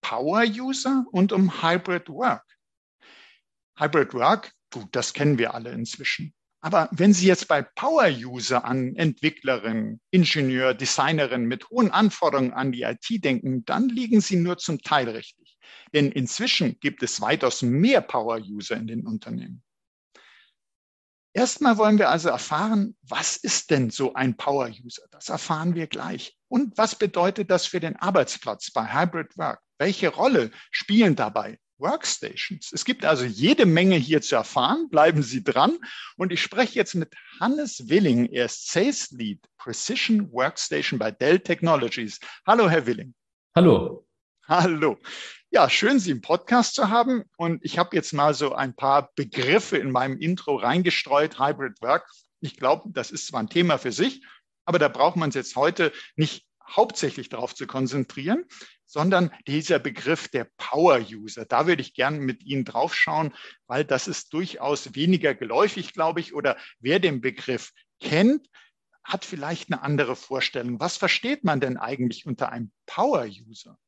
Power User und um Hybrid Work. Hybrid Work, gut, das kennen wir alle inzwischen. Aber wenn Sie jetzt bei Power User an Entwicklerin, Ingenieur, Designerin mit hohen Anforderungen an die IT denken, dann liegen Sie nur zum Teil richtig. Denn inzwischen gibt es weitaus mehr Power User in den Unternehmen. Erstmal wollen wir also erfahren, was ist denn so ein Power User? Das erfahren wir gleich. Und was bedeutet das für den Arbeitsplatz bei Hybrid Work? Welche Rolle spielen dabei Workstations? Es gibt also jede Menge hier zu erfahren. Bleiben Sie dran. Und ich spreche jetzt mit Hannes Willing. Er ist Sales Lead Precision Workstation bei Dell Technologies. Hallo, Herr Willing. Hallo. Hallo. Ja, schön, Sie im Podcast zu haben. Und ich habe jetzt mal so ein paar Begriffe in meinem Intro reingestreut. Hybrid Work. Ich glaube, das ist zwar ein Thema für sich, aber da braucht man es jetzt heute nicht hauptsächlich darauf zu konzentrieren, sondern dieser Begriff der Power-User. Da würde ich gerne mit Ihnen draufschauen, weil das ist durchaus weniger geläufig, glaube ich, oder wer den Begriff kennt, hat vielleicht eine andere Vorstellung. Was versteht man denn eigentlich unter einem Power-User?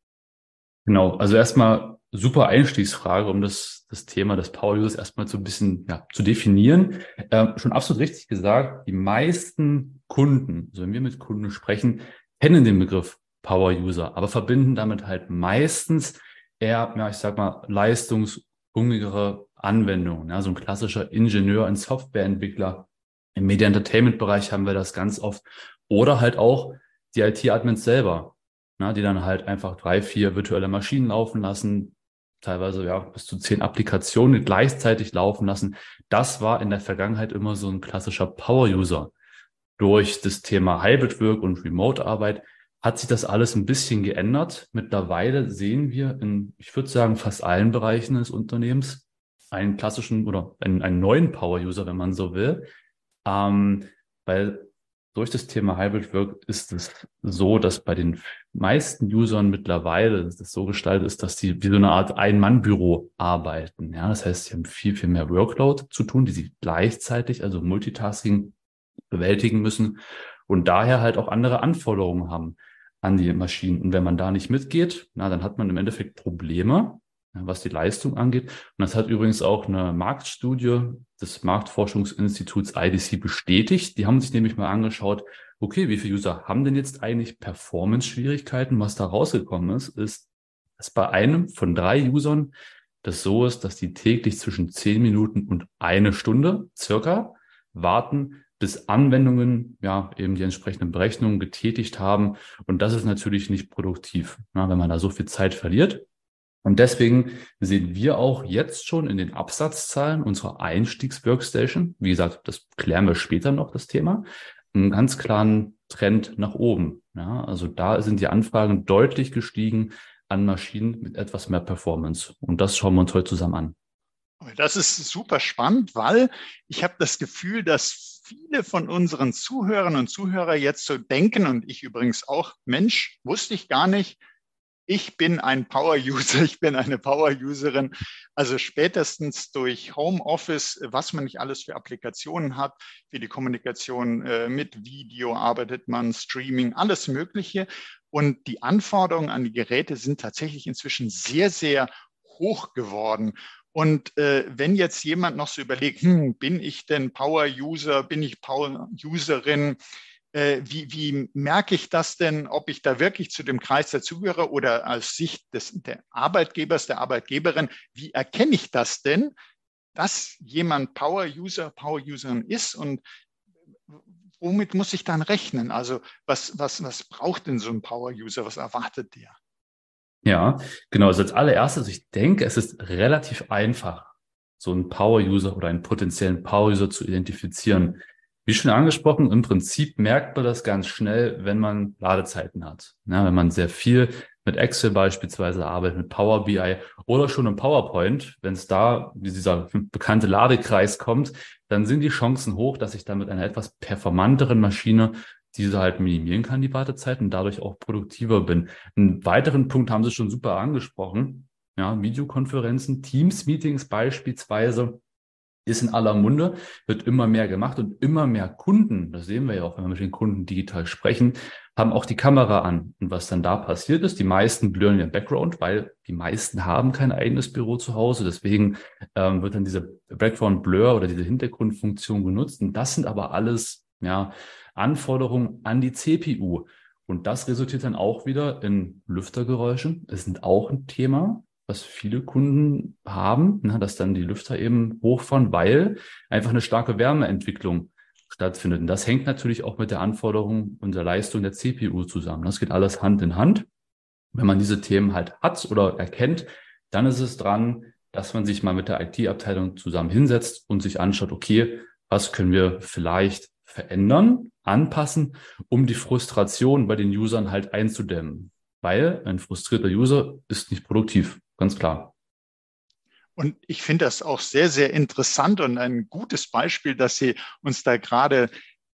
Genau, also erstmal super Einstiegsfrage, um das, das Thema des Power Users erstmal so ein bisschen ja, zu definieren. Ähm, schon absolut richtig gesagt, die meisten Kunden, also wenn wir mit Kunden sprechen, kennen den Begriff Power User, aber verbinden damit halt meistens eher, ja, ich sag mal, leistungshungrigere Anwendungen. Ja, so ein klassischer Ingenieur, ein Softwareentwickler. Im Media Entertainment Bereich haben wir das ganz oft. Oder halt auch die IT-Admins selber na, die dann halt einfach drei, vier virtuelle Maschinen laufen lassen, teilweise ja bis zu zehn Applikationen gleichzeitig laufen lassen. Das war in der Vergangenheit immer so ein klassischer Power-User. Durch das Thema Hybrid Work und Remote-Arbeit hat sich das alles ein bisschen geändert. Mittlerweile sehen wir in, ich würde sagen, fast allen Bereichen des Unternehmens einen klassischen oder einen, einen neuen Power-User, wenn man so will. Ähm, weil durch das Thema Hybrid Work ist es so, dass bei den meisten Usern mittlerweile das so gestaltet ist, dass sie wie so eine Art Ein-Mann-Büro arbeiten. Ja, das heißt, sie haben viel, viel mehr Workload zu tun, die sie gleichzeitig, also Multitasking, bewältigen müssen und daher halt auch andere Anforderungen haben an die Maschinen. Und wenn man da nicht mitgeht, na, dann hat man im Endeffekt Probleme, was die Leistung angeht. Und das hat übrigens auch eine Marktstudie des Marktforschungsinstituts IDC bestätigt. Die haben sich nämlich mal angeschaut, okay, wie viele User haben denn jetzt eigentlich Performance-Schwierigkeiten? Was da rausgekommen ist, ist, dass bei einem von drei Usern das so ist, dass die täglich zwischen zehn Minuten und eine Stunde circa warten, bis Anwendungen ja eben die entsprechenden Berechnungen getätigt haben. Und das ist natürlich nicht produktiv, na, wenn man da so viel Zeit verliert. Und deswegen sehen wir auch jetzt schon in den Absatzzahlen unserer Einstiegs-Workstation, wie gesagt, das klären wir später noch, das Thema, einen ganz klaren Trend nach oben. Ja, also da sind die Anfragen deutlich gestiegen an Maschinen mit etwas mehr Performance. Und das schauen wir uns heute zusammen an. Das ist super spannend, weil ich habe das Gefühl, dass viele von unseren Zuhörern und Zuhörer jetzt so denken und ich übrigens auch, Mensch, wusste ich gar nicht, ich bin ein Power-User, ich bin eine Power-Userin. Also spätestens durch Homeoffice, was man nicht alles für Applikationen hat, für die Kommunikation äh, mit Video arbeitet man, Streaming, alles Mögliche. Und die Anforderungen an die Geräte sind tatsächlich inzwischen sehr, sehr hoch geworden. Und äh, wenn jetzt jemand noch so überlegt, hm, bin ich denn Power-User, bin ich Power-Userin, äh, wie, wie merke ich das denn, ob ich da wirklich zu dem Kreis dazugehöre oder aus Sicht des der Arbeitgebers, der Arbeitgeberin, wie erkenne ich das denn, dass jemand Power-User, Power-Userin ist und womit muss ich dann rechnen? Also was, was, was braucht denn so ein Power-User? Was erwartet der? Ja, genau. Also als allererstes, ich denke, es ist relativ einfach, so einen Power-User oder einen potenziellen Power-User zu identifizieren. Wie schon angesprochen, im Prinzip merkt man das ganz schnell, wenn man Ladezeiten hat. Ja, wenn man sehr viel mit Excel beispielsweise arbeitet, mit Power BI oder schon im PowerPoint, wenn es da dieser bekannte Ladekreis kommt, dann sind die Chancen hoch, dass ich dann mit einer etwas performanteren Maschine diese halt minimieren kann, die Wartezeit und dadurch auch produktiver bin. Einen weiteren Punkt haben Sie schon super angesprochen. Ja, Videokonferenzen, Teams-Meetings beispielsweise ist in aller Munde, wird immer mehr gemacht und immer mehr Kunden, das sehen wir ja auch, wenn wir mit den Kunden digital sprechen, haben auch die Kamera an. Und was dann da passiert ist, die meisten blurren ihren Background, weil die meisten haben kein eigenes Büro zu Hause. Deswegen ähm, wird dann diese Background Blur oder diese Hintergrundfunktion genutzt. Und das sind aber alles ja, Anforderungen an die CPU. Und das resultiert dann auch wieder in Lüftergeräusche. Es sind auch ein Thema was viele Kunden haben, ne, dass dann die Lüfter eben hochfahren, weil einfach eine starke Wärmeentwicklung stattfindet. Und das hängt natürlich auch mit der Anforderung und der Leistung der CPU zusammen. Das geht alles Hand in Hand. Wenn man diese Themen halt hat oder erkennt, dann ist es dran, dass man sich mal mit der IT-Abteilung zusammen hinsetzt und sich anschaut, okay, was können wir vielleicht verändern, anpassen, um die Frustration bei den Usern halt einzudämmen. Weil ein frustrierter User ist nicht produktiv ganz klar. Und ich finde das auch sehr, sehr interessant und ein gutes Beispiel, dass Sie uns da gerade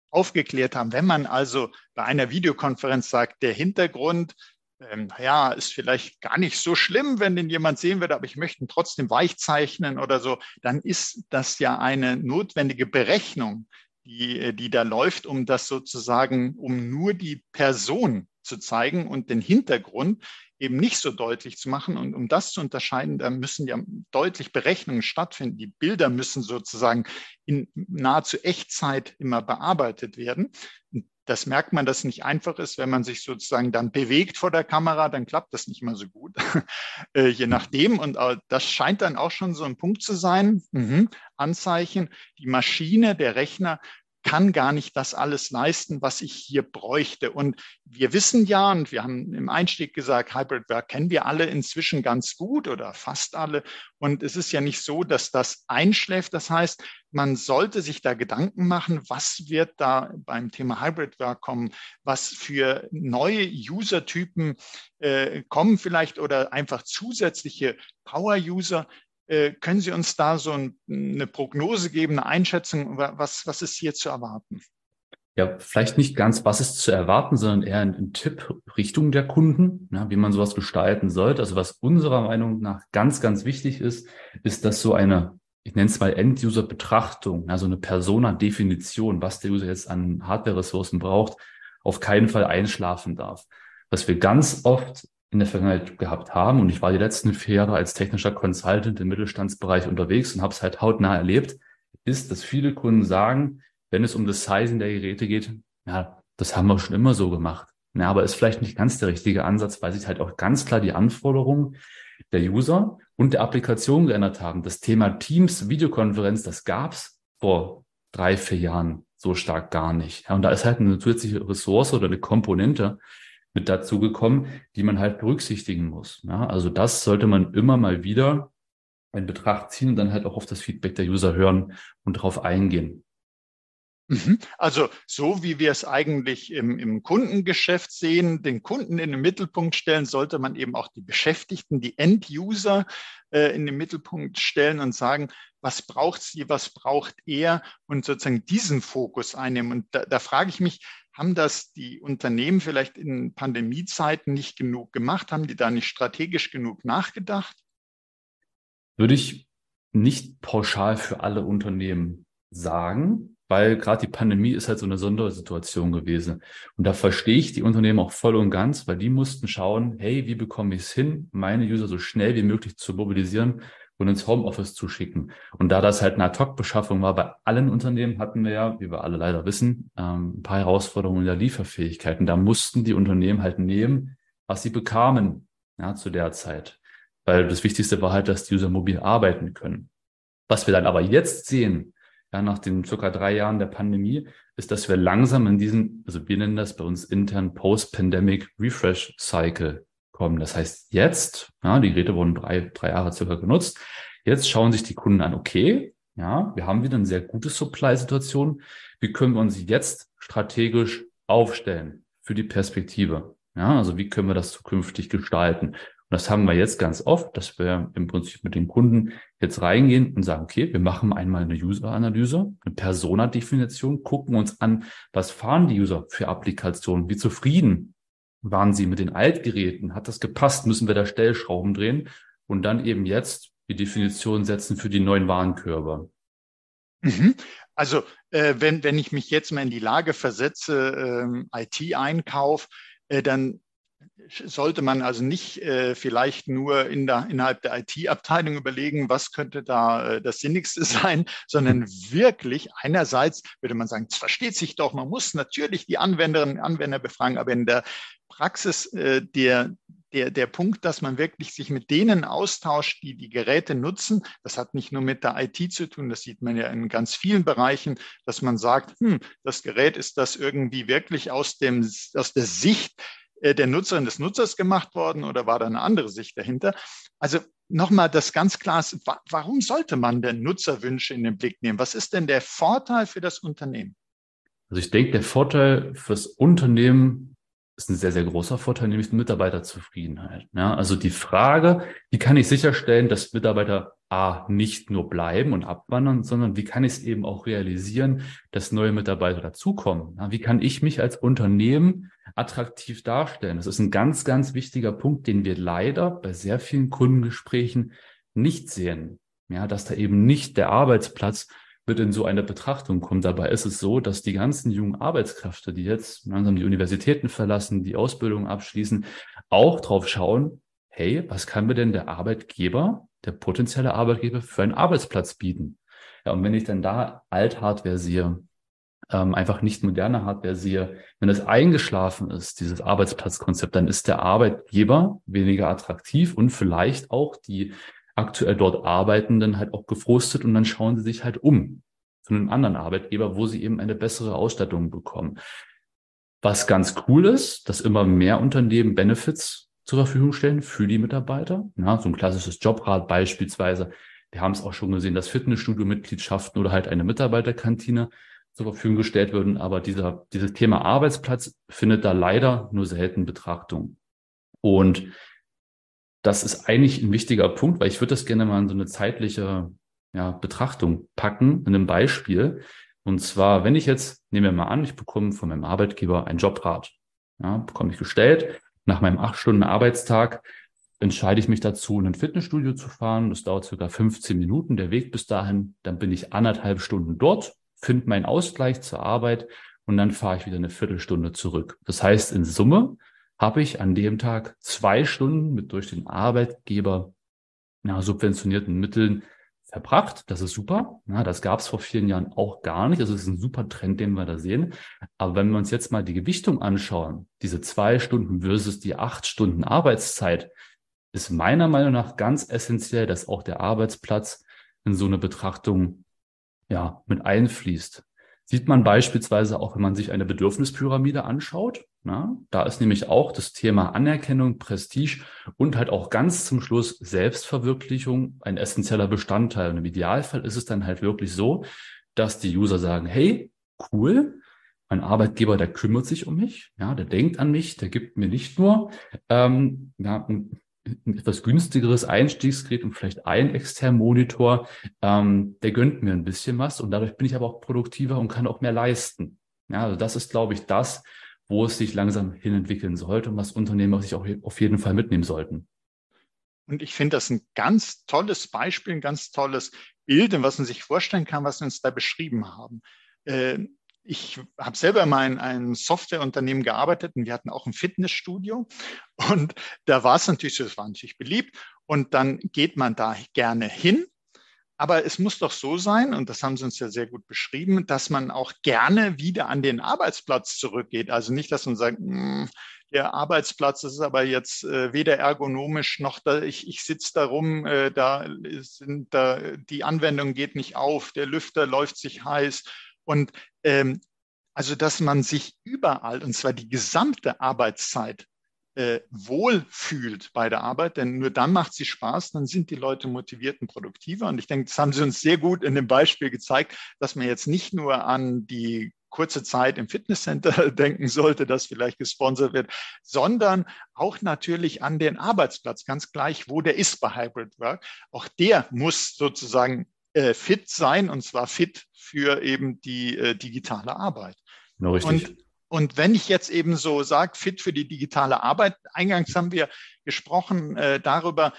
aufgeklärt haben. Wenn man also bei einer Videokonferenz sagt, der Hintergrund, ähm, ja, ist vielleicht gar nicht so schlimm, wenn den jemand sehen wird, aber ich möchte ihn trotzdem weich zeichnen oder so, dann ist das ja eine notwendige Berechnung, die, die da läuft, um das sozusagen, um nur die Person zu zeigen und den Hintergrund eben nicht so deutlich zu machen. Und um das zu unterscheiden, da müssen ja deutlich Berechnungen stattfinden. Die Bilder müssen sozusagen in nahezu Echtzeit immer bearbeitet werden. Und das merkt man, dass es nicht einfach ist, wenn man sich sozusagen dann bewegt vor der Kamera, dann klappt das nicht immer so gut, äh, je nachdem. Und das scheint dann auch schon so ein Punkt zu sein. Mhm. Anzeichen, die Maschine, der Rechner kann gar nicht das alles leisten, was ich hier bräuchte. Und wir wissen ja, und wir haben im Einstieg gesagt, Hybrid Work kennen wir alle inzwischen ganz gut oder fast alle. Und es ist ja nicht so, dass das einschläft. Das heißt, man sollte sich da Gedanken machen, was wird da beim Thema Hybrid Work kommen, was für neue User-Typen äh, kommen vielleicht oder einfach zusätzliche Power-User, können Sie uns da so eine Prognose geben, eine Einschätzung, was, was ist hier zu erwarten? Ja, vielleicht nicht ganz, was ist zu erwarten, sondern eher ein, ein Tipp Richtung der Kunden, ja, wie man sowas gestalten sollte. Also was unserer Meinung nach ganz, ganz wichtig ist, ist, dass so eine, ich nenne es mal End-User-Betrachtung, also eine Persona-Definition, was der User jetzt an Hardware-Ressourcen braucht, auf keinen Fall einschlafen darf. Was wir ganz oft in der Vergangenheit gehabt haben. Und ich war die letzten vier Jahre als technischer Consultant im Mittelstandsbereich unterwegs und habe es halt hautnah erlebt, ist, dass viele Kunden sagen, wenn es um das Sizing der Geräte geht, ja, das haben wir schon immer so gemacht. Ja, aber ist vielleicht nicht ganz der richtige Ansatz, weil sich halt auch ganz klar die Anforderungen der User und der Applikation geändert haben. Das Thema Teams, Videokonferenz, das gab's vor drei, vier Jahren so stark gar nicht. Ja, und da ist halt eine zusätzliche Ressource oder eine Komponente, mit dazu gekommen, die man halt berücksichtigen muss. Ja, also das sollte man immer mal wieder in Betracht ziehen und dann halt auch auf das Feedback der User hören und darauf eingehen. Mhm. Also so wie wir es eigentlich im, im, Kundengeschäft sehen, den Kunden in den Mittelpunkt stellen, sollte man eben auch die Beschäftigten, die End-User äh, in den Mittelpunkt stellen und sagen, was braucht sie, was braucht er und sozusagen diesen Fokus einnehmen. Und da, da frage ich mich, haben das die Unternehmen vielleicht in Pandemiezeiten nicht genug gemacht? Haben die da nicht strategisch genug nachgedacht? Würde ich nicht pauschal für alle Unternehmen sagen, weil gerade die Pandemie ist halt so eine Sondersituation gewesen. Und da verstehe ich die Unternehmen auch voll und ganz, weil die mussten schauen, hey, wie bekomme ich es hin, meine User so schnell wie möglich zu mobilisieren, und ins Homeoffice zu schicken. Und da das halt eine Ad-Hoc-Beschaffung war, bei allen Unternehmen hatten wir ja, wie wir alle leider wissen, ähm, ein paar Herausforderungen in der Lieferfähigkeit. Und da mussten die Unternehmen halt nehmen, was sie bekamen ja, zu der Zeit. Weil das Wichtigste war halt, dass die User mobil arbeiten können. Was wir dann aber jetzt sehen, ja, nach den circa drei Jahren der Pandemie, ist, dass wir langsam in diesen, also wir nennen das bei uns intern Post-Pandemic Refresh Cycle kommen. Das heißt, jetzt, ja, die Geräte wurden drei, drei Jahre circa genutzt. Jetzt schauen sich die Kunden an, okay, Ja, wir haben wieder eine sehr gute Supply-Situation. Wie können wir uns jetzt strategisch aufstellen für die Perspektive? Ja, also wie können wir das zukünftig gestalten? Und das haben wir jetzt ganz oft, dass wir im Prinzip mit den Kunden jetzt reingehen und sagen, okay, wir machen einmal eine User-Analyse, eine Persona-Definition, gucken uns an, was fahren die User für Applikationen, wie zufrieden waren sie mit den Altgeräten, hat das gepasst, müssen wir da Stellschrauben drehen und dann eben jetzt die Definition setzen für die neuen Warenkörbe. Mhm. Also äh, wenn, wenn ich mich jetzt mal in die Lage versetze, ähm, IT-Einkauf, äh, dann sollte man also nicht äh, vielleicht nur in der, innerhalb der IT-Abteilung überlegen, was könnte da äh, das Sinnigste sein, sondern wirklich einerseits würde man sagen, es versteht sich doch, man muss natürlich die Anwenderinnen und Anwender befragen, aber in der Praxis äh, der, der, der Punkt, dass man wirklich sich mit denen austauscht, die die Geräte nutzen. Das hat nicht nur mit der IT zu tun, das sieht man ja in ganz vielen Bereichen, dass man sagt, hm, das Gerät ist das irgendwie wirklich aus, dem, aus der Sicht der Nutzerin des Nutzers gemacht worden oder war da eine andere Sicht dahinter? Also nochmal das ganz klar, warum sollte man denn Nutzerwünsche in den Blick nehmen? Was ist denn der Vorteil für das Unternehmen? Also ich denke, der Vorteil fürs Unternehmen ist ein sehr, sehr großer Vorteil, nämlich Mitarbeiterzufriedenheit. Ja, also die Frage, wie kann ich sicherstellen, dass Mitarbeiter A nicht nur bleiben und abwandern, sondern wie kann ich es eben auch realisieren, dass neue Mitarbeiter dazukommen? Ja, wie kann ich mich als Unternehmen attraktiv darstellen? Das ist ein ganz, ganz wichtiger Punkt, den wir leider bei sehr vielen Kundengesprächen nicht sehen. Ja, dass da eben nicht der Arbeitsplatz wird in so eine Betrachtung kommen. Dabei ist es so, dass die ganzen jungen Arbeitskräfte, die jetzt langsam die Universitäten verlassen, die Ausbildung abschließen, auch drauf schauen, hey, was kann mir denn der Arbeitgeber, der potenzielle Arbeitgeber für einen Arbeitsplatz bieten? Ja, und wenn ich dann da Althardware sehe, ähm, einfach nicht moderne Hardware sehe, wenn das eingeschlafen ist, dieses Arbeitsplatzkonzept, dann ist der Arbeitgeber weniger attraktiv und vielleicht auch die aktuell dort Arbeitenden halt auch gefrustet und dann schauen sie sich halt um zu einem anderen Arbeitgeber, wo sie eben eine bessere Ausstattung bekommen. Was ganz cool ist, dass immer mehr Unternehmen Benefits zur Verfügung stellen für die Mitarbeiter. Ja, so ein klassisches Jobrad beispielsweise. Wir haben es auch schon gesehen, dass Fitnessstudio-Mitgliedschaften oder halt eine Mitarbeiterkantine zur Verfügung gestellt würden. Aber dieser, dieses Thema Arbeitsplatz findet da leider nur selten Betrachtung. Und das ist eigentlich ein wichtiger Punkt, weil ich würde das gerne mal in so eine zeitliche ja, Betrachtung packen, in einem Beispiel. Und zwar, wenn ich jetzt, nehmen wir mal an, ich bekomme von meinem Arbeitgeber ein Jobrat. Ja, bekomme ich gestellt. Nach meinem acht Stunden Arbeitstag entscheide ich mich dazu, in ein Fitnessstudio zu fahren. Das dauert circa 15 Minuten, der Weg bis dahin. Dann bin ich anderthalb Stunden dort, finde meinen Ausgleich zur Arbeit und dann fahre ich wieder eine Viertelstunde zurück. Das heißt, in Summe habe ich an dem Tag zwei Stunden mit durch den Arbeitgeber ja, subventionierten Mitteln verbracht. Das ist super. Ja, das gab es vor vielen Jahren auch gar nicht. Also es ist ein super Trend, den wir da sehen. Aber wenn wir uns jetzt mal die Gewichtung anschauen, diese zwei Stunden versus die acht Stunden Arbeitszeit, ist meiner Meinung nach ganz essentiell, dass auch der Arbeitsplatz in so eine Betrachtung ja mit einfließt. Sieht man beispielsweise auch, wenn man sich eine Bedürfnispyramide anschaut. Na, da ist nämlich auch das Thema Anerkennung, Prestige und halt auch ganz zum Schluss Selbstverwirklichung ein essentieller Bestandteil. Und im Idealfall ist es dann halt wirklich so, dass die User sagen, hey, cool, mein Arbeitgeber, der kümmert sich um mich, ja, der denkt an mich, der gibt mir nicht nur ähm, ja, ein etwas günstigeres Einstiegsgerät und vielleicht ein externen Monitor, ähm, der gönnt mir ein bisschen was und dadurch bin ich aber auch produktiver und kann auch mehr leisten. Ja, also das ist, glaube ich, das, wo es sich langsam hinentwickeln sollte und was Unternehmen sich auch auf jeden Fall mitnehmen sollten. Und ich finde das ein ganz tolles Beispiel, ein ganz tolles Bild, was man sich vorstellen kann, was wir uns da beschrieben haben. Äh, ich habe selber mal in einem Softwareunternehmen gearbeitet und wir hatten auch ein Fitnessstudio. Und da war es natürlich so, es war natürlich beliebt. Und dann geht man da gerne hin. Aber es muss doch so sein, und das haben Sie uns ja sehr gut beschrieben, dass man auch gerne wieder an den Arbeitsplatz zurückgeht. Also nicht, dass man sagt, hm, der Arbeitsplatz ist aber jetzt äh, weder ergonomisch noch da, ich, ich sitze da rum, äh, da sind da, die Anwendung geht nicht auf, der Lüfter läuft sich heiß und ähm, also, dass man sich überall, und zwar die gesamte Arbeitszeit, äh, wohl fühlt bei der Arbeit, denn nur dann macht sie Spaß, dann sind die Leute motiviert und produktiver. Und ich denke, das haben sie uns sehr gut in dem Beispiel gezeigt, dass man jetzt nicht nur an die kurze Zeit im Fitnesscenter denken sollte, das vielleicht gesponsert wird, sondern auch natürlich an den Arbeitsplatz, ganz gleich, wo der ist bei Hybrid Work. Auch der muss sozusagen äh, fit sein und zwar fit für eben die äh, digitale Arbeit. Genau, richtig. Und und wenn ich jetzt eben so sage, fit für die digitale Arbeit, eingangs haben wir gesprochen äh, darüber,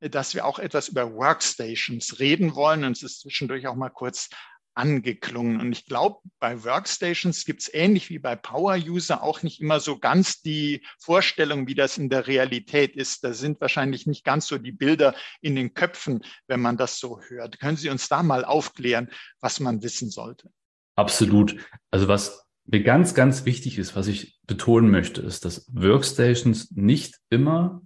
dass wir auch etwas über Workstations reden wollen. Und es ist zwischendurch auch mal kurz angeklungen. Und ich glaube, bei Workstations gibt es ähnlich wie bei Power User auch nicht immer so ganz die Vorstellung, wie das in der Realität ist. Da sind wahrscheinlich nicht ganz so die Bilder in den Köpfen, wenn man das so hört. Können Sie uns da mal aufklären, was man wissen sollte? Absolut. Also was mir ganz, ganz wichtig ist, was ich betonen möchte, ist, dass Workstations nicht immer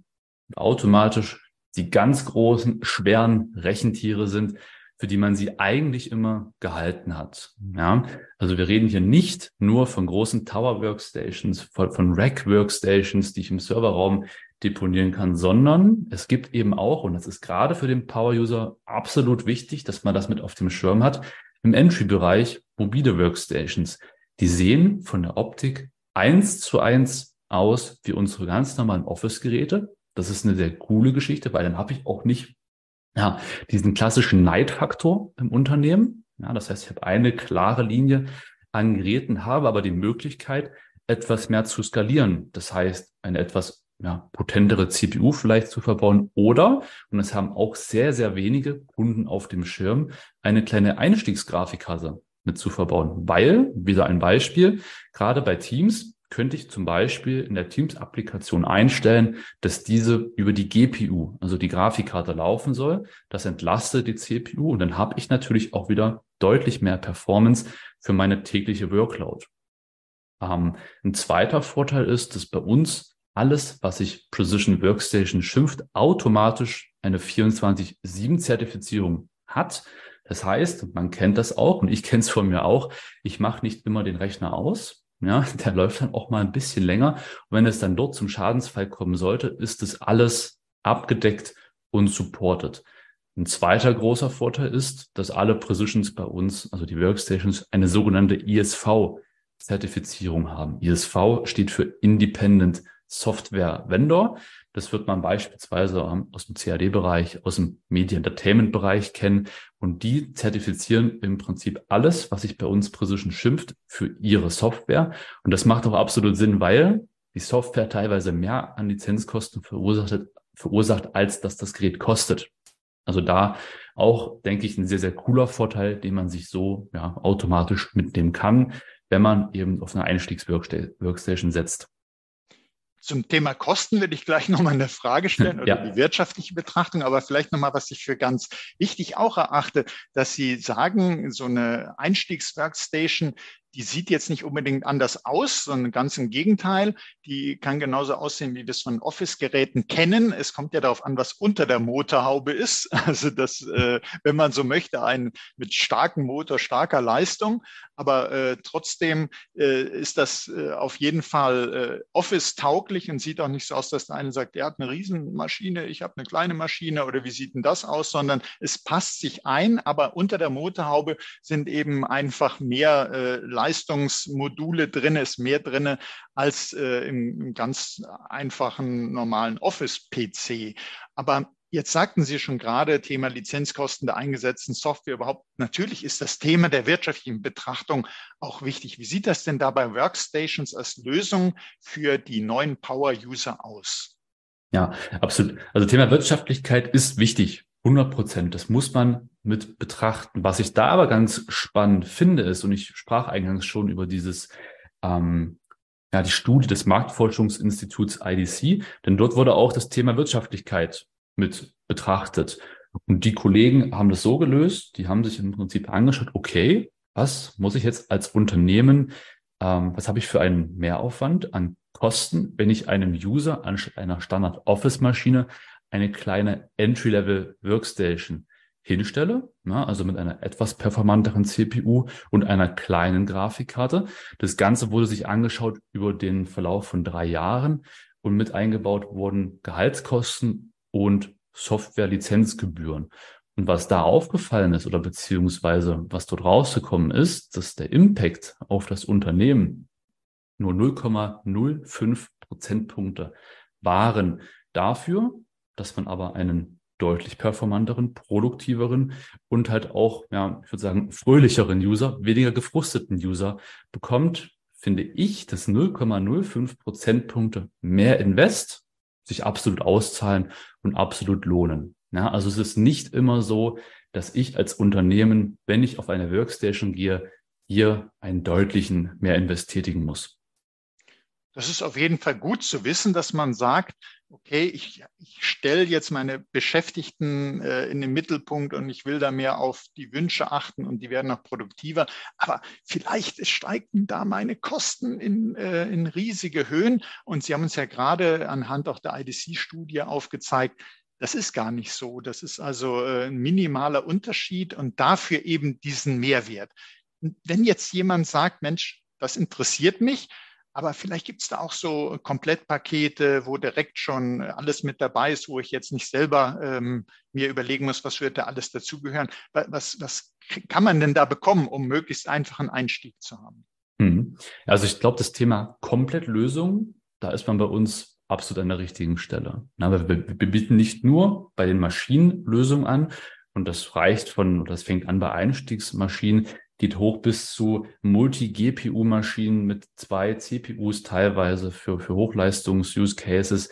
automatisch die ganz großen, schweren Rechentiere sind, für die man sie eigentlich immer gehalten hat. Ja, also wir reden hier nicht nur von großen Tower Workstations, von, von Rack Workstations, die ich im Serverraum deponieren kann, sondern es gibt eben auch, und das ist gerade für den Power User absolut wichtig, dass man das mit auf dem Schirm hat, im Entry-Bereich mobile Workstations. Die sehen von der Optik eins zu eins aus wie unsere ganz normalen Office-Geräte. Das ist eine sehr coole Geschichte, weil dann habe ich auch nicht ja, diesen klassischen Neidfaktor im Unternehmen. Ja, das heißt, ich habe eine klare Linie an Geräten, habe aber die Möglichkeit, etwas mehr zu skalieren. Das heißt, eine etwas ja, potentere CPU vielleicht zu verbauen oder, und das haben auch sehr, sehr wenige Kunden auf dem Schirm, eine kleine Einstiegsgrafikkarte mit zu verbauen. Weil, wieder ein Beispiel, gerade bei Teams könnte ich zum Beispiel in der Teams-Applikation einstellen, dass diese über die GPU, also die Grafikkarte laufen soll. Das entlastet die CPU und dann habe ich natürlich auch wieder deutlich mehr Performance für meine tägliche Workload. Ähm, ein zweiter Vorteil ist, dass bei uns alles, was sich Precision Workstation schimpft, automatisch eine 24-7-Zertifizierung hat. Das heißt, man kennt das auch und ich kenne es von mir auch, ich mache nicht immer den Rechner aus. Ja, der läuft dann auch mal ein bisschen länger. Und wenn es dann dort zum Schadensfall kommen sollte, ist es alles abgedeckt und supported. Ein zweiter großer Vorteil ist, dass alle Precisions bei uns, also die Workstations, eine sogenannte ISV-Zertifizierung haben. ISV steht für Independent Software Vendor. Das wird man beispielsweise aus dem CAD-Bereich, aus dem Media Entertainment-Bereich kennen. Und die zertifizieren im Prinzip alles, was sich bei uns Precision schimpft, für ihre Software. Und das macht auch absolut Sinn, weil die Software teilweise mehr an Lizenzkosten verursacht, verursacht als dass das Gerät kostet. Also da auch, denke ich, ein sehr, sehr cooler Vorteil, den man sich so ja, automatisch mitnehmen kann, wenn man eben auf eine Einstiegsworkstation setzt. Zum Thema Kosten würde ich gleich nochmal eine Frage stellen oder ja. die wirtschaftliche Betrachtung, aber vielleicht nochmal, was ich für ganz wichtig auch erachte, dass Sie sagen, so eine Einstiegsworkstation, die sieht jetzt nicht unbedingt anders aus, sondern ganz im Gegenteil. Die kann genauso aussehen, wie wir es von Office-Geräten kennen. Es kommt ja darauf an, was unter der Motorhaube ist. Also das, äh, wenn man so möchte, ein mit starkem Motor, starker Leistung. Aber äh, trotzdem äh, ist das äh, auf jeden Fall äh, Office-tauglich und sieht auch nicht so aus, dass der eine sagt, er hat eine Riesenmaschine, ich habe eine kleine Maschine oder wie sieht denn das aus, sondern es passt sich ein, aber unter der Motorhaube sind eben einfach mehr äh, Leistungsmodule drin, ist mehr drin als äh, im, im ganz einfachen normalen Office-PC. Aber Jetzt sagten Sie schon gerade, Thema Lizenzkosten der eingesetzten Software überhaupt. Natürlich ist das Thema der wirtschaftlichen Betrachtung auch wichtig. Wie sieht das denn da bei Workstations als Lösung für die neuen Power-User aus? Ja, absolut. Also Thema Wirtschaftlichkeit ist wichtig. 100 Prozent. Das muss man mit betrachten. Was ich da aber ganz spannend finde, ist, und ich sprach eingangs schon über dieses, ähm, ja, die Studie des Marktforschungsinstituts IDC, denn dort wurde auch das Thema Wirtschaftlichkeit mit betrachtet. Und die Kollegen haben das so gelöst, die haben sich im Prinzip angeschaut, okay, was muss ich jetzt als Unternehmen, ähm, was habe ich für einen Mehraufwand an Kosten, wenn ich einem User anstatt einer Standard-Office-Maschine eine kleine Entry-Level Workstation hinstelle, na, also mit einer etwas performanteren CPU und einer kleinen Grafikkarte. Das Ganze wurde sich angeschaut über den Verlauf von drei Jahren und mit eingebaut wurden Gehaltskosten und Software-Lizenzgebühren. Und was da aufgefallen ist oder beziehungsweise was dort rausgekommen ist, dass der Impact auf das Unternehmen nur 0,05 Prozentpunkte waren dafür, dass man aber einen deutlich performanteren, produktiveren und halt auch, ja, ich würde sagen, fröhlicheren User, weniger gefrusteten User bekommt, finde ich, dass 0,05 Prozentpunkte mehr Invest sich absolut auszahlen und absolut lohnen. Ja, also es ist nicht immer so, dass ich als Unternehmen, wenn ich auf eine Workstation gehe, hier einen deutlichen Mehrinvest tätigen muss. Das ist auf jeden Fall gut zu wissen, dass man sagt, okay, ich, ich stelle jetzt meine Beschäftigten äh, in den Mittelpunkt und ich will da mehr auf die Wünsche achten und die werden noch produktiver. Aber vielleicht steigen da meine Kosten in, äh, in riesige Höhen. Und Sie haben uns ja gerade anhand auch der IDC-Studie aufgezeigt, das ist gar nicht so. Das ist also äh, ein minimaler Unterschied und dafür eben diesen Mehrwert. Wenn jetzt jemand sagt, Mensch, das interessiert mich, aber vielleicht gibt es da auch so Komplettpakete, wo direkt schon alles mit dabei ist, wo ich jetzt nicht selber ähm, mir überlegen muss, was wird da alles dazugehören. Was, was kann man denn da bekommen, um möglichst einfachen Einstieg zu haben? Hm. Also ich glaube, das Thema Komplettlösung, da ist man bei uns absolut an der richtigen Stelle. Na, wir, wir bieten nicht nur bei den Maschinen Lösungen an, und das reicht von, das fängt an bei Einstiegsmaschinen, geht hoch bis zu Multi-GPU-Maschinen mit zwei CPUs teilweise für, für Hochleistungs-Use-Cases,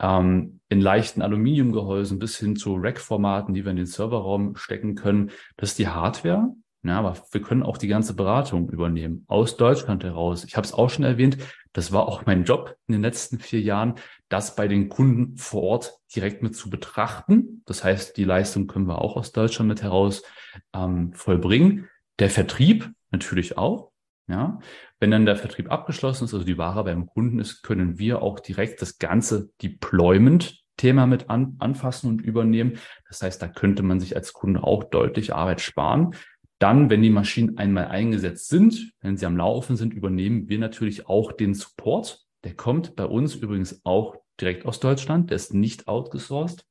ähm, in leichten Aluminiumgehäusen bis hin zu Rack-Formaten, die wir in den Serverraum stecken können. Das ist die Hardware. Ja, aber wir können auch die ganze Beratung übernehmen, aus Deutschland heraus. Ich habe es auch schon erwähnt, das war auch mein Job in den letzten vier Jahren, das bei den Kunden vor Ort direkt mit zu betrachten. Das heißt, die Leistung können wir auch aus Deutschland mit heraus ähm, vollbringen. Der Vertrieb natürlich auch. Ja, wenn dann der Vertrieb abgeschlossen ist, also die Ware beim Kunden ist, können wir auch direkt das ganze Deployment Thema mit an, anfassen und übernehmen. Das heißt, da könnte man sich als Kunde auch deutlich Arbeit sparen. Dann, wenn die Maschinen einmal eingesetzt sind, wenn sie am Laufen sind, übernehmen wir natürlich auch den Support. Der kommt bei uns übrigens auch direkt aus Deutschland. Der ist nicht outgesourced,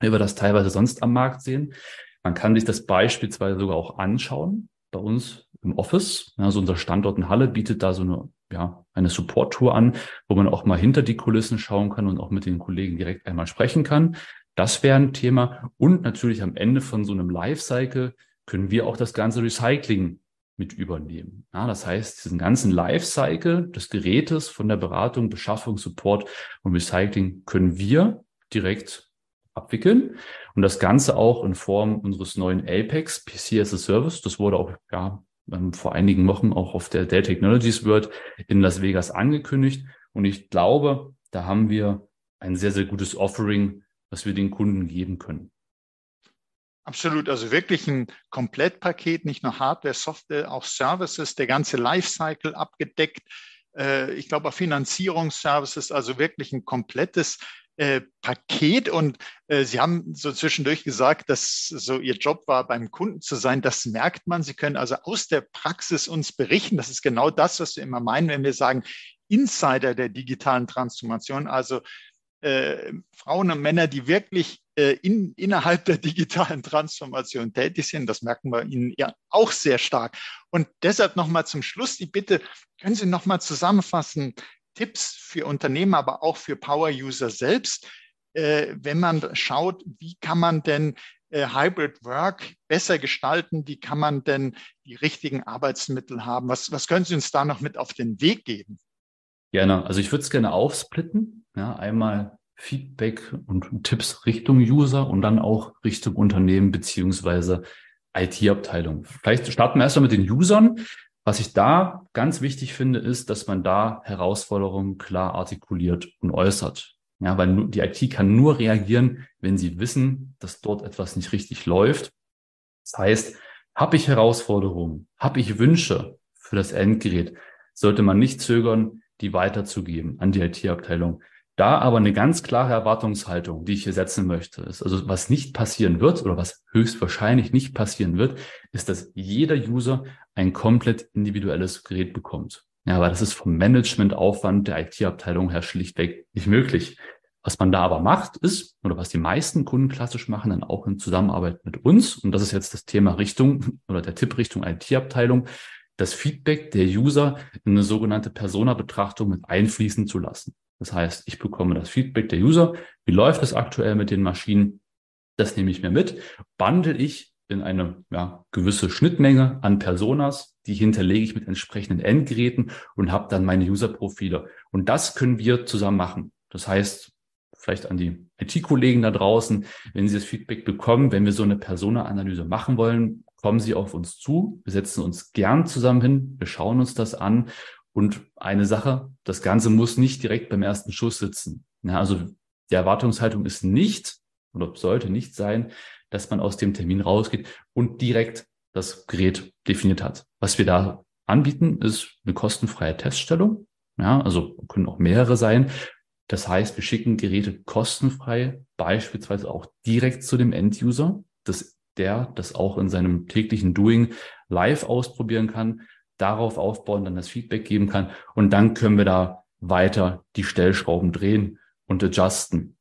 wie wir das teilweise sonst am Markt sehen. Man kann sich das beispielsweise sogar auch anschauen bei uns im Office. Also unser Standort in Halle bietet da so eine, ja, eine Support-Tour an, wo man auch mal hinter die Kulissen schauen kann und auch mit den Kollegen direkt einmal sprechen kann. Das wäre ein Thema. Und natürlich am Ende von so einem Lifecycle können wir auch das ganze Recycling mit übernehmen. Ja, das heißt, diesen ganzen Lifecycle des Gerätes von der Beratung, Beschaffung, Support und Recycling können wir direkt abwickeln und das Ganze auch in Form unseres neuen Apex PC as a Service. Das wurde auch ja, ähm, vor einigen Wochen auch auf der Dell Technologies World in Las Vegas angekündigt. Und ich glaube, da haben wir ein sehr, sehr gutes Offering, was wir den Kunden geben können. Absolut, also wirklich ein Komplettpaket, nicht nur Hardware, Software, auch Services, der ganze Lifecycle abgedeckt. Äh, ich glaube auch Finanzierungsservices, also wirklich ein komplettes äh, Paket. Und äh, Sie haben so zwischendurch gesagt, dass so Ihr Job war, beim Kunden zu sein. Das merkt man. Sie können also aus der Praxis uns berichten. Das ist genau das, was wir immer meinen, wenn wir sagen, Insider der digitalen Transformation, also äh, Frauen und Männer, die wirklich äh, in, innerhalb der digitalen Transformation tätig sind. Das merken wir Ihnen ja auch sehr stark. Und deshalb nochmal zum Schluss die Bitte, können Sie nochmal zusammenfassen, Tipps für Unternehmen, aber auch für Power-User selbst, äh, wenn man schaut, wie kann man denn äh, Hybrid Work besser gestalten? Wie kann man denn die richtigen Arbeitsmittel haben? Was, was können Sie uns da noch mit auf den Weg geben? Gerne. Also ich würde es gerne aufsplitten. Ja, einmal Feedback und Tipps Richtung User und dann auch Richtung Unternehmen beziehungsweise IT-Abteilung. Vielleicht starten wir erstmal mit den Usern. Was ich da ganz wichtig finde, ist, dass man da Herausforderungen klar artikuliert und äußert. Ja, weil die IT kann nur reagieren, wenn sie wissen, dass dort etwas nicht richtig läuft. Das heißt, habe ich Herausforderungen, habe ich Wünsche für das Endgerät, sollte man nicht zögern, die weiterzugeben an die IT-Abteilung. Da aber eine ganz klare Erwartungshaltung, die ich hier setzen möchte, ist, also was nicht passieren wird oder was höchstwahrscheinlich nicht passieren wird, ist, dass jeder User ein komplett individuelles Gerät bekommt. Ja, aber das ist vom Managementaufwand der IT-Abteilung her schlichtweg nicht möglich. Was man da aber macht, ist, oder was die meisten Kunden klassisch machen, dann auch in Zusammenarbeit mit uns, und das ist jetzt das Thema Richtung oder der Tipp Richtung IT-Abteilung, das Feedback der User in eine sogenannte Persona-Betrachtung mit einfließen zu lassen. Das heißt, ich bekomme das Feedback der User. Wie läuft es aktuell mit den Maschinen? Das nehme ich mir mit, bundle ich in eine ja, gewisse Schnittmenge an Personas, die hinterlege ich mit entsprechenden Endgeräten und habe dann meine User-Profile. Und das können wir zusammen machen. Das heißt, vielleicht an die IT-Kollegen da draußen, wenn Sie das Feedback bekommen, wenn wir so eine Persona-Analyse machen wollen, kommen Sie auf uns zu. Wir setzen uns gern zusammen hin. Wir schauen uns das an. Und eine Sache, das Ganze muss nicht direkt beim ersten Schuss sitzen. Ja, also die Erwartungshaltung ist nicht oder sollte nicht sein, dass man aus dem Termin rausgeht und direkt das Gerät definiert hat. Was wir da anbieten, ist eine kostenfreie Teststellung. Ja, also können auch mehrere sein. Das heißt, wir schicken Geräte kostenfrei, beispielsweise auch direkt zu dem End-User, dass der das auch in seinem täglichen Doing live ausprobieren kann, darauf aufbauen, dann das Feedback geben kann und dann können wir da weiter die Stellschrauben drehen und adjusten.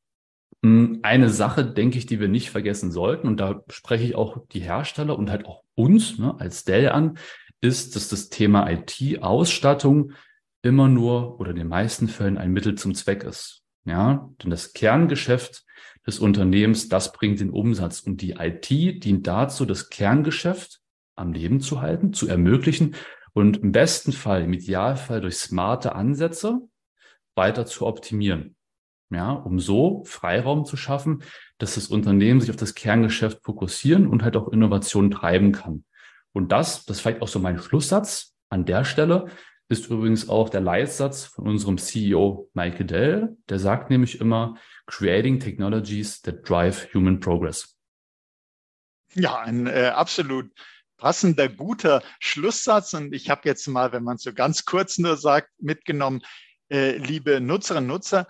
Hm, eine Sache, denke ich, die wir nicht vergessen sollten, und da spreche ich auch die Hersteller und halt auch uns ne, als Dell an, ist, dass das Thema IT-Ausstattung immer nur oder in den meisten Fällen ein Mittel zum Zweck ist. Ja, denn das Kerngeschäft des Unternehmens, das bringt den Umsatz und die IT dient dazu, das Kerngeschäft am Leben zu halten, zu ermöglichen und im besten Fall, im Idealfall durch smarte Ansätze weiter zu optimieren. Ja, um so Freiraum zu schaffen, dass das Unternehmen sich auf das Kerngeschäft fokussieren und halt auch Innovation treiben kann. Und das, das ist vielleicht auch so mein Schlusssatz an der Stelle, ist übrigens auch der Leitsatz von unserem CEO Michael Dell. Der sagt nämlich immer, creating technologies that drive human progress. Ja, ein äh, absolut passender, guter Schlusssatz. Und ich habe jetzt mal, wenn man so ganz kurz nur sagt, mitgenommen, äh, liebe Nutzerinnen und Nutzer,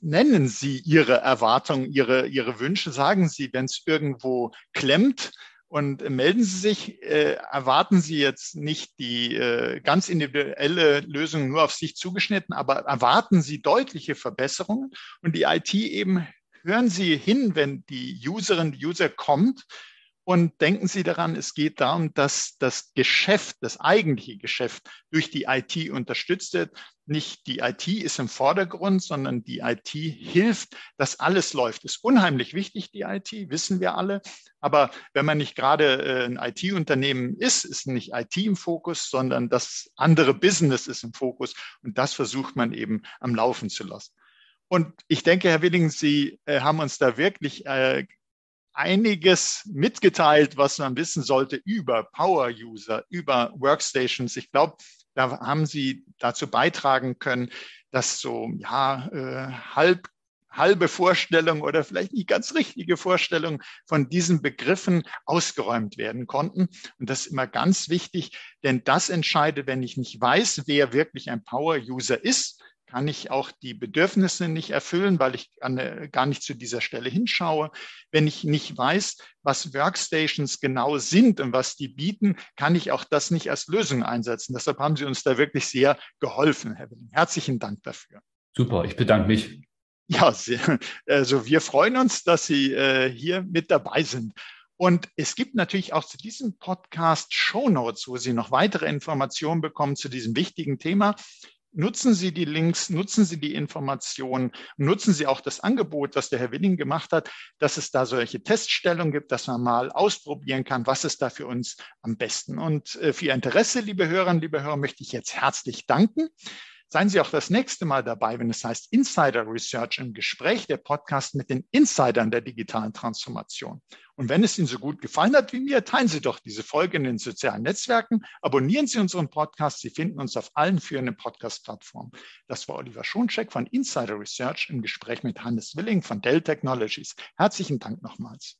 nennen Sie Ihre Erwartungen, Ihre, Ihre Wünsche, sagen Sie, wenn es irgendwo klemmt, und melden Sie sich, äh, erwarten Sie jetzt nicht die äh, ganz individuelle Lösung nur auf sich zugeschnitten, aber erwarten Sie deutliche Verbesserungen und die IT eben hören Sie hin, wenn die Userin, die User kommt und denken Sie daran, es geht darum, dass das Geschäft, das eigentliche Geschäft durch die IT unterstützt wird. Nicht die IT ist im Vordergrund, sondern die IT hilft, dass alles läuft. Ist unheimlich wichtig, die IT, wissen wir alle. Aber wenn man nicht gerade äh, ein IT-Unternehmen ist, ist nicht IT im Fokus, sondern das andere Business ist im Fokus. Und das versucht man eben am Laufen zu lassen. Und ich denke, Herr Willing, Sie äh, haben uns da wirklich äh, einiges mitgeteilt, was man wissen sollte über Power-User, über Workstations. Ich glaube, da haben Sie dazu beitragen können, dass so ja äh, halb halbe Vorstellung oder vielleicht nicht ganz richtige Vorstellung von diesen Begriffen ausgeräumt werden konnten. Und das ist immer ganz wichtig, denn das entscheidet, wenn ich nicht weiß, wer wirklich ein Power-User ist, kann ich auch die Bedürfnisse nicht erfüllen, weil ich gar nicht zu dieser Stelle hinschaue. Wenn ich nicht weiß, was Workstations genau sind und was die bieten, kann ich auch das nicht als Lösung einsetzen. Deshalb haben Sie uns da wirklich sehr geholfen, Herr Willing. Herzlichen Dank dafür. Super, ich bedanke mich. Ja, sehr, also wir freuen uns, dass Sie äh, hier mit dabei sind. Und es gibt natürlich auch zu diesem Podcast Show Notes, wo Sie noch weitere Informationen bekommen zu diesem wichtigen Thema. Nutzen Sie die Links, nutzen Sie die Informationen, nutzen Sie auch das Angebot, das der Herr Willing gemacht hat, dass es da solche Teststellungen gibt, dass man mal ausprobieren kann, was ist da für uns am besten. Und äh, für Ihr Interesse, liebe Hörerinnen, liebe Hörer, möchte ich jetzt herzlich danken. Seien Sie auch das nächste Mal dabei, wenn es heißt Insider Research im Gespräch, der Podcast mit den Insidern der digitalen Transformation. Und wenn es Ihnen so gut gefallen hat wie mir, teilen Sie doch diese Folge in den sozialen Netzwerken, abonnieren Sie unseren Podcast. Sie finden uns auf allen führenden Podcast-Plattformen. Das war Oliver Schoncheck von Insider Research im Gespräch mit Hannes Willing von Dell Technologies. Herzlichen Dank nochmals.